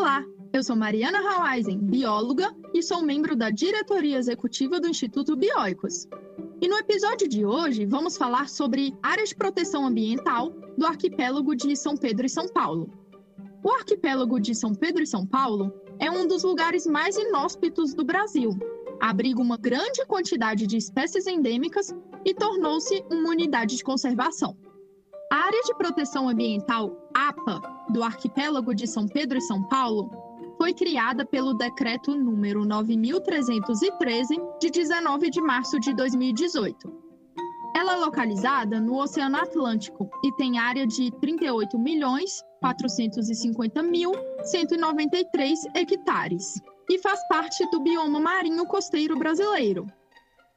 Olá, eu sou Mariana Haueisen, bióloga e sou membro da diretoria executiva do Instituto Bioicos. E no episódio de hoje vamos falar sobre áreas de proteção ambiental do arquipélago de São Pedro e São Paulo. O arquipélago de São Pedro e São Paulo é um dos lugares mais inóspitos do Brasil. Abriga uma grande quantidade de espécies endêmicas e tornou-se uma unidade de conservação. A área de proteção ambiental APA do arquipélago de São Pedro e São Paulo foi criada pelo decreto número 9313 de 19 de março de 2018. Ela é localizada no Oceano Atlântico e tem área de 38 milhões 450 mil 193 hectares e faz parte do bioma marinho costeiro brasileiro.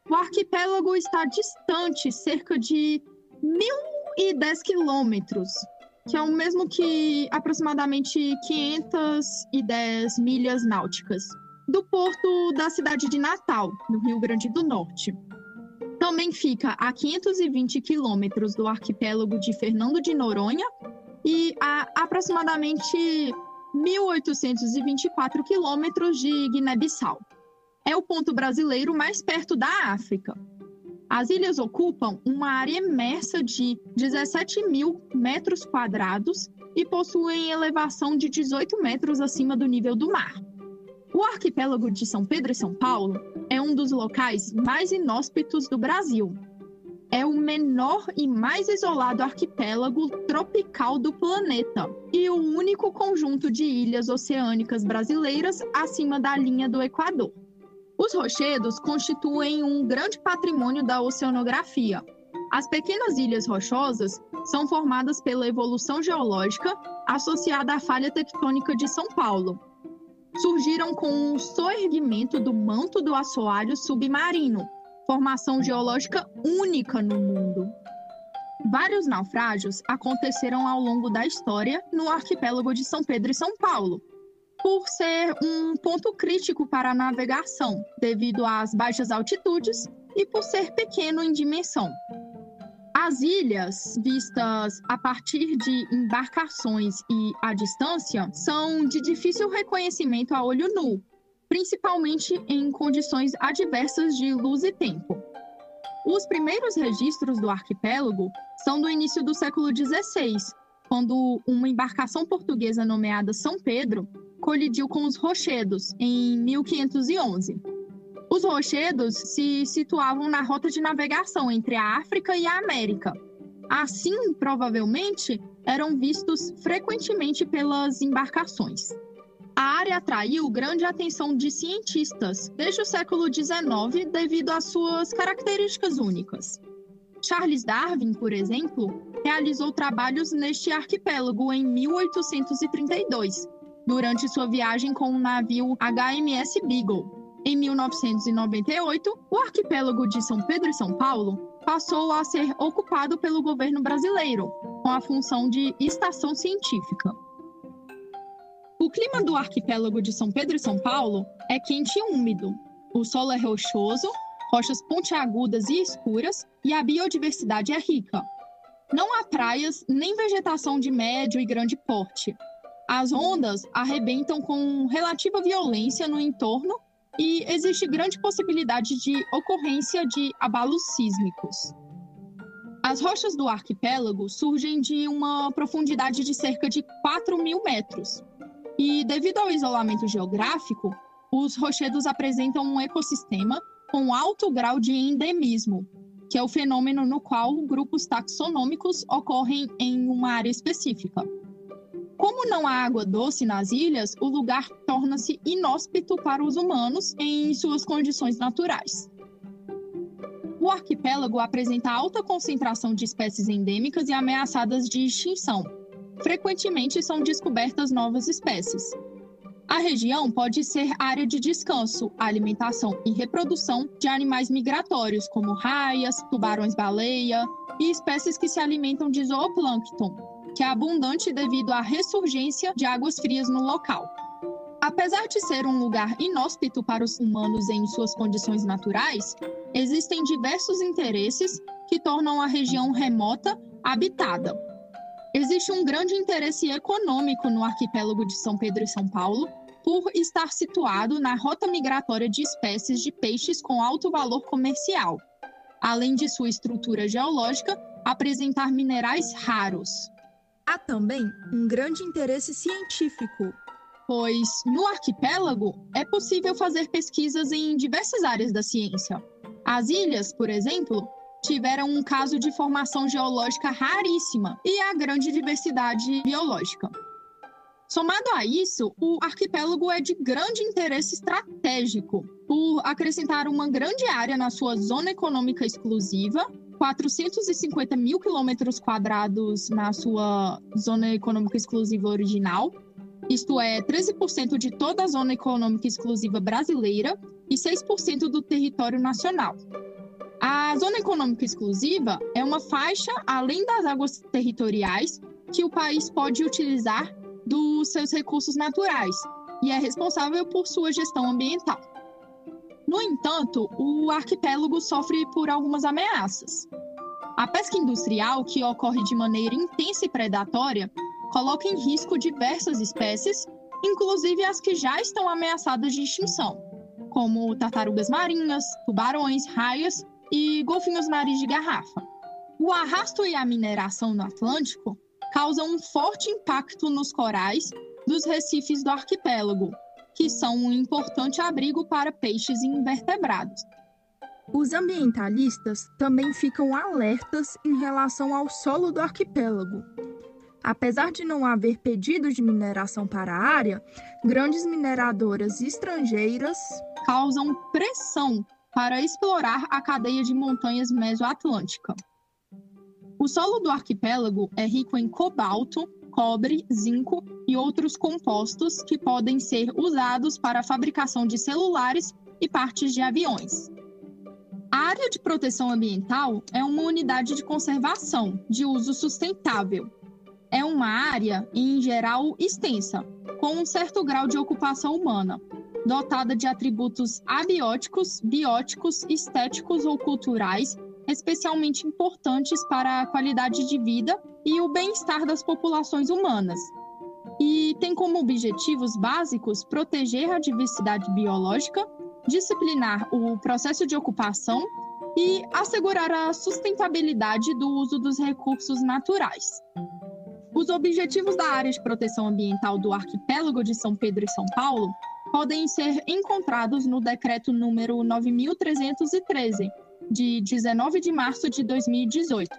O arquipélago está distante cerca de 1.010 quilômetros, que é o mesmo que aproximadamente 510 milhas náuticas, do porto da cidade de Natal, no Rio Grande do Norte. Também fica a 520 quilômetros do arquipélago de Fernando de Noronha e a aproximadamente 1.824 quilômetros de Guiné-Bissau. É o ponto brasileiro mais perto da África. As ilhas ocupam uma área imersa de 17 mil metros quadrados e possuem elevação de 18 metros acima do nível do mar. O arquipélago de São Pedro e São Paulo é um dos locais mais inóspitos do Brasil. É o menor e mais isolado arquipélago tropical do planeta e o único conjunto de ilhas oceânicas brasileiras acima da linha do Equador. Os rochedos constituem um grande patrimônio da oceanografia. As pequenas ilhas rochosas são formadas pela evolução geológica associada à falha tectônica de São Paulo. Surgiram com o soerguimento do manto do assoalho submarino, formação geológica única no mundo. Vários naufrágios aconteceram ao longo da história no arquipélago de São Pedro e São Paulo, por ser um ponto crítico para a navegação, devido às baixas altitudes e por ser pequeno em dimensão. As ilhas, vistas a partir de embarcações e à distância, são de difícil reconhecimento a olho nu, principalmente em condições adversas de luz e tempo. Os primeiros registros do arquipélago são do início do século XVI, quando uma embarcação portuguesa nomeada São Pedro colidiu com os rochedos em 1511. Os rochedos se situavam na rota de navegação entre a África e a América. Assim, provavelmente, eram vistos frequentemente pelas embarcações. A área atraiu grande atenção de cientistas desde o século XIX devido às suas características únicas. Charles Darwin, por exemplo, realizou trabalhos neste arquipélago em 1832, durante sua viagem com o navio HMS Beagle. Em 1998, o arquipélago de São Pedro e São Paulo passou a ser ocupado pelo governo brasileiro, com a função de estação científica. O clima do arquipélago de São Pedro e São Paulo é quente e úmido. O solo é rochoso, rochas pontiagudas e escuras, e a biodiversidade é rica. Não há praias nem vegetação de médio e grande porte. As ondas arrebentam com relativa violência no entorno e existe grande possibilidade de ocorrência de abalos sísmicos. As rochas do arquipélago surgem de uma profundidade de cerca de 4 mil metros. E, devido ao isolamento geográfico, os rochedos apresentam um ecossistema com alto grau de endemismo, que é o fenômeno no qual grupos taxonômicos ocorrem em uma área específica. Como não há água doce nas ilhas, o lugar torna-se inóspito para os humanos em suas condições naturais. O arquipélago apresenta alta concentração de espécies endêmicas e ameaçadas de extinção. Frequentemente são descobertas novas espécies. A região pode ser área de descanso, alimentação e reprodução de animais migratórios, como raias, tubarões-baleia e espécies que se alimentam de zooplâncton, que é abundante devido à ressurgência de águas frias no local. Apesar de ser um lugar inóspito para os humanos em suas condições naturais, existem diversos interesses que tornam a região remota habitada. Existe um grande interesse econômico no arquipélago de São Pedro e São Paulo por estar situado na rota migratória de espécies de peixes com alto valor comercial, além de sua estrutura geológica apresentar minerais raros. Há também um grande interesse científico, pois no arquipélago é possível fazer pesquisas em diversas áreas da ciência. As ilhas, por exemplo, tiveram um caso de formação geológica raríssima e a grande diversidade biológica. Somado a isso, o arquipélago é de grande interesse estratégico, por acrescentar uma grande área na sua zona econômica exclusiva, 450 mil quilômetros quadrados na sua zona econômica exclusiva original, isto é, 13% de toda a zona econômica exclusiva brasileira e 6% do território nacional. A zona econômica exclusiva é uma faixa além das águas territoriais que o país pode utilizar dos seus recursos naturais e é responsável por sua gestão ambiental. No entanto, o arquipélago sofre por algumas ameaças. A pesca industrial, que ocorre de maneira intensa e predatória, coloca em risco diversas espécies, inclusive as que já estão ameaçadas de extinção, como tartarugas marinhas, tubarões, raias e golfinhos nariz de garrafa. O arrasto e a mineração no Atlântico causam um forte impacto nos corais dos recifes do arquipélago, que são um importante abrigo para peixes e invertebrados. Os ambientalistas também ficam alertas em relação ao solo do arquipélago. Apesar de não haver pedidos de mineração para a área, grandes mineradoras estrangeiras causam pressão para explorar a cadeia de montanhas mesoatlântica. O solo do arquipélago é rico em cobalto, cobre, zinco e outros compostos que podem ser usados para a fabricação de celulares e partes de aviões. A área de proteção ambiental é uma unidade de conservação de uso sustentável. É uma área, em geral, extensa, com um certo grau de ocupação humana, dotada de atributos abióticos, bióticos, estéticos ou culturais, especialmente importantes para a qualidade de vida e o bem-estar das populações humanas. E tem como objetivos básicos proteger a diversidade biológica, disciplinar o processo de ocupação e assegurar a sustentabilidade do uso dos recursos naturais. Os objetivos da área de proteção ambiental do arquipélago de São Pedro e São Paulo podem ser encontrados no decreto número 9313, de 19 de março de 2018.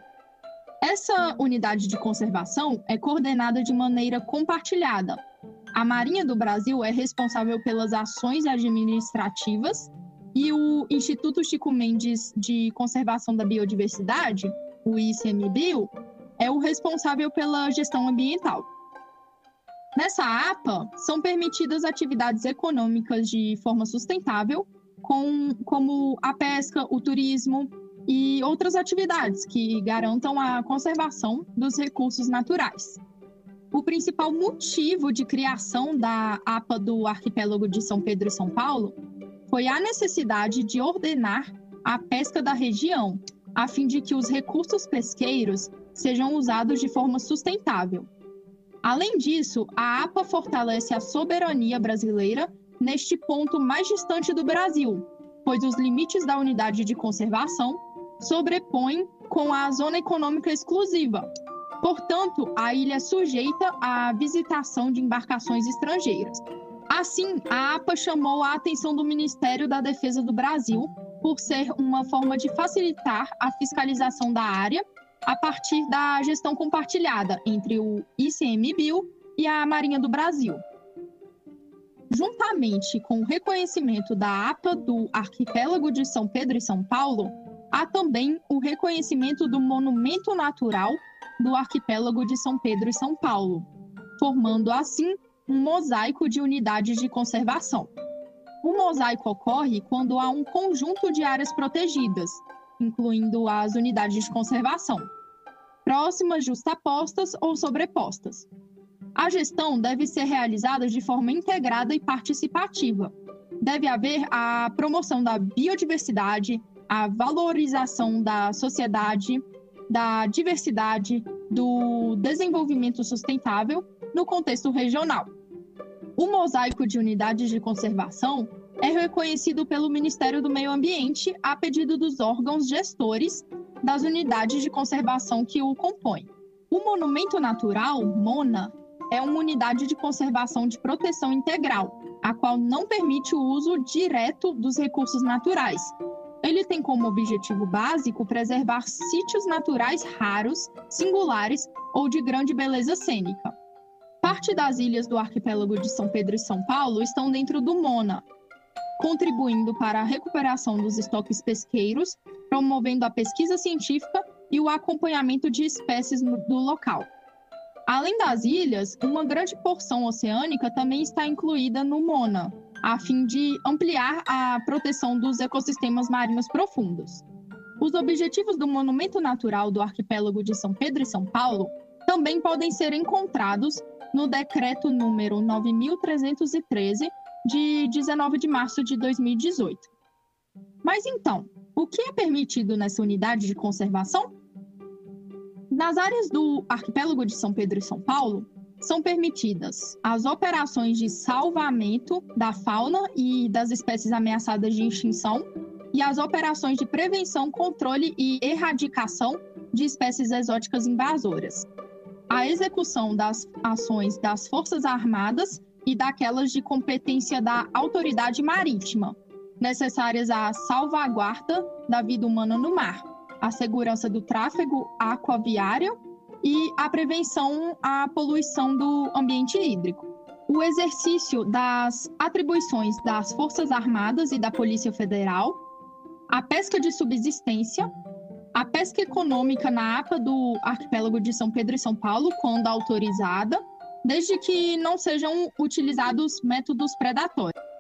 Essa unidade de conservação é coordenada de maneira compartilhada. A Marinha do Brasil é responsável pelas ações administrativas e o Instituto Chico Mendes de Conservação da Biodiversidade, o ICMBio, é o responsável pela gestão ambiental. Nessa APA, são permitidas atividades econômicas de forma sustentável, com, como a pesca, o turismo e outras atividades que garantam a conservação dos recursos naturais. O principal motivo de criação da APA do arquipélago de São Pedro e São Paulo foi a necessidade de ordenar a pesca da região, a fim de que os recursos pesqueiros sejam usados de forma sustentável Além disso, a APA fortalece a soberania brasileira neste ponto mais distante do Brasil, pois os limites da unidade de conservação sobrepõem com a zona econômica exclusiva. Portanto, a ilha é sujeita à visitação de embarcações estrangeiras. Assim, a APA chamou a atenção do Ministério da Defesa do Brasil por ser uma forma de facilitar a fiscalização da área a partir da gestão compartilhada entre o ICMBio e a Marinha do Brasil. Juntamente com o reconhecimento da APA do Arquipélago de São Pedro e São Paulo, há também o reconhecimento do Monumento Natural do Arquipélago de São Pedro e São Paulo, formando assim um mosaico de unidades de conservação. O mosaico ocorre quando há um conjunto de áreas protegidas, incluindo as unidades de conservação, próximas, justapostas ou sobrepostas. A gestão deve ser realizada de forma integrada e participativa. Deve haver a promoção da biodiversidade, a valorização da sociedade, da diversidade, do desenvolvimento sustentável no contexto regional. O mosaico de unidades de conservação é reconhecido pelo Ministério do Meio Ambiente a pedido dos órgãos gestores das unidades de conservação que o compõem. O monumento natural, MONA, é uma unidade de conservação de proteção integral, a qual não permite o uso direto dos recursos naturais. Ele tem como objetivo básico preservar sítios naturais raros, singulares ou de grande beleza cênica. Parte das ilhas do arquipélago de São Pedro e São Paulo estão dentro do MONA, contribuindo para a recuperação dos estoques pesqueiros, promovendo a pesquisa científica e o acompanhamento de espécies do local. Além das ilhas, uma grande porção oceânica também está incluída no MONA, a fim de ampliar a proteção dos ecossistemas marinhos profundos. Os objetivos do Monumento Natural do Arquipélago de São Pedro e São Paulo também podem ser encontrados no decreto número 9313 de 19 de março de 2018. Mas então, o que é permitido nessa unidade de conservação? Nas áreas do arquipélago de São Pedro e São Paulo, são permitidas as operações de salvamento da fauna e das espécies ameaçadas de extinção e as operações de prevenção, controle e erradicação de espécies exóticas invasoras. A execução das ações das Forças Armadas e daquelas de competência da autoridade marítima, necessárias à salvaguarda da vida humana no mar a segurança do tráfego aquaviário e a prevenção à poluição do ambiente hídrico. O exercício das atribuições das Forças Armadas e da Polícia Federal, a pesca de subsistência, a pesca econômica na APA do arquipélago de São Pedro e São Paulo, quando autorizada, desde que não sejam utilizados métodos predatórios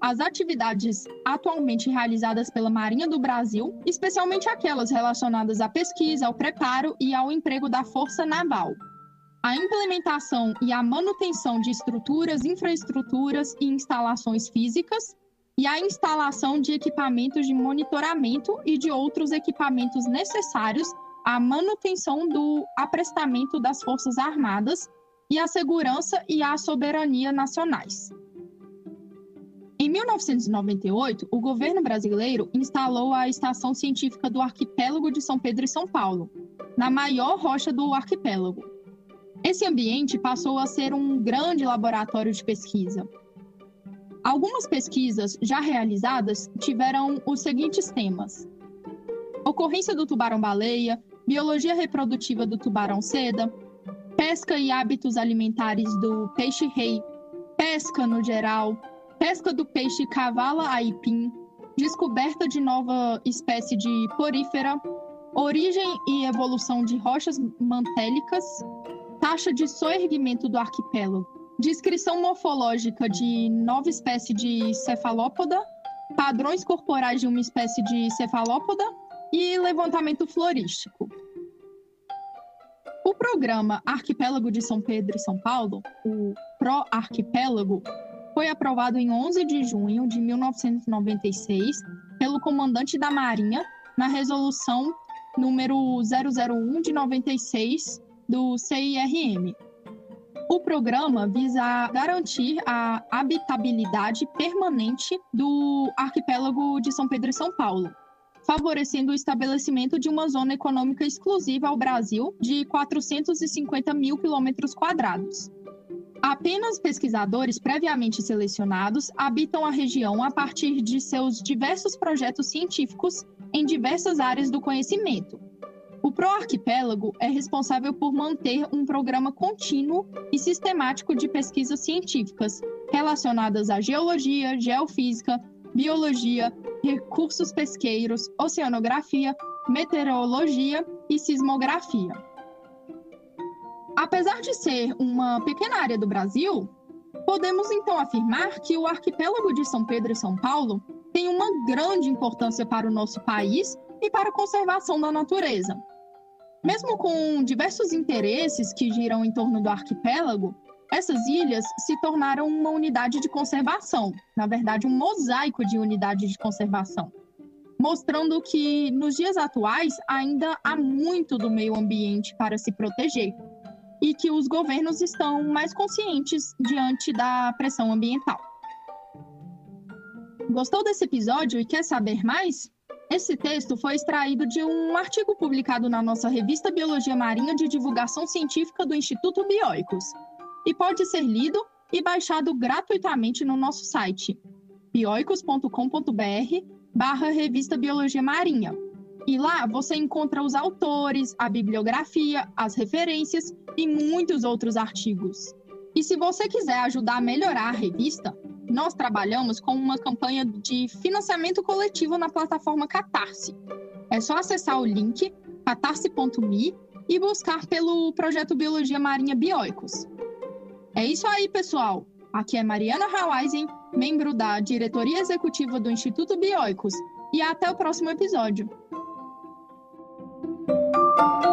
as atividades atualmente realizadas pela Marinha do Brasil, especialmente aquelas relacionadas à pesquisa, ao preparo e ao emprego da força naval. A implementação e a manutenção de estruturas, infraestruturas e instalações físicas, e a instalação de equipamentos de monitoramento e de outros equipamentos necessários à manutenção do aprestamento das Forças Armadas e à segurança e à soberania nacionais. Em 1998, o governo brasileiro instalou a Estação Científica do Arquipélago de São Pedro e São Paulo, na maior rocha do arquipélago. Esse ambiente passou a ser um grande laboratório de pesquisa. Algumas pesquisas já realizadas tiveram os seguintes temas: ocorrência do tubarão-baleia, biologia reprodutiva do tubarão-seda, pesca e hábitos alimentares do peixe-rei, pesca no geral, pesca do peixe cavala-aipim, descoberta de nova espécie de porífera, origem e evolução de rochas mantélicas, taxa de soerguimento do arquipélago, descrição morfológica de nova espécie de cefalópoda, padrões corporais de uma espécie de cefalópoda e levantamento florístico. O programa Arquipélago de São Pedro e São Paulo, o PRO-Arquipélago, foi aprovado em 11 de junho de 1996 pelo comandante da Marinha na resolução número 001 de 96 do CIRM. O programa visa garantir a habitabilidade permanente do arquipélago de São Pedro e São Paulo, favorecendo o estabelecimento de uma zona econômica exclusiva ao Brasil de 450 mil quilômetros quadrados. Apenas pesquisadores previamente selecionados habitam a região a partir de seus diversos projetos científicos em diversas áreas do conhecimento. O ProArquipélago é responsável por manter um programa contínuo e sistemático de pesquisas científicas relacionadas à geologia, geofísica, biologia, recursos pesqueiros, oceanografia, meteorologia e sismografia. Apesar de ser uma pequena área do Brasil, podemos então afirmar que o arquipélago de São Pedro e São Paulo tem uma grande importância para o nosso país e para a conservação da natureza. Mesmo com diversos interesses que giram em torno do arquipélago, essas ilhas se tornaram uma unidade de conservação, na verdade, um mosaico de unidade de conservação. mostrando que nos dias atuais ainda há muito do meio ambiente para se proteger e que os governos estão mais conscientes diante da pressão ambiental. Gostou desse episódio e quer saber mais? Esse texto foi extraído de um artigo publicado na nossa revista Biologia Marinha de Divulgação Científica do Instituto Bioicos e pode ser lido e baixado gratuitamente no nosso site bioicos.com.br barra Revista Biologia Marinha. E lá você encontra os autores, a bibliografia, as referências e muitos outros artigos. E se você quiser ajudar a melhorar a revista, nós trabalhamos com uma campanha de financiamento coletivo na plataforma Catarse. É só acessar o link catarse.me e buscar pelo projeto Biologia Marinha Bioicos. É isso aí, pessoal! Aqui é Mariana Hawaisen, membro da diretoria executiva do Instituto Bioicos, e até o próximo episódio. Thank you.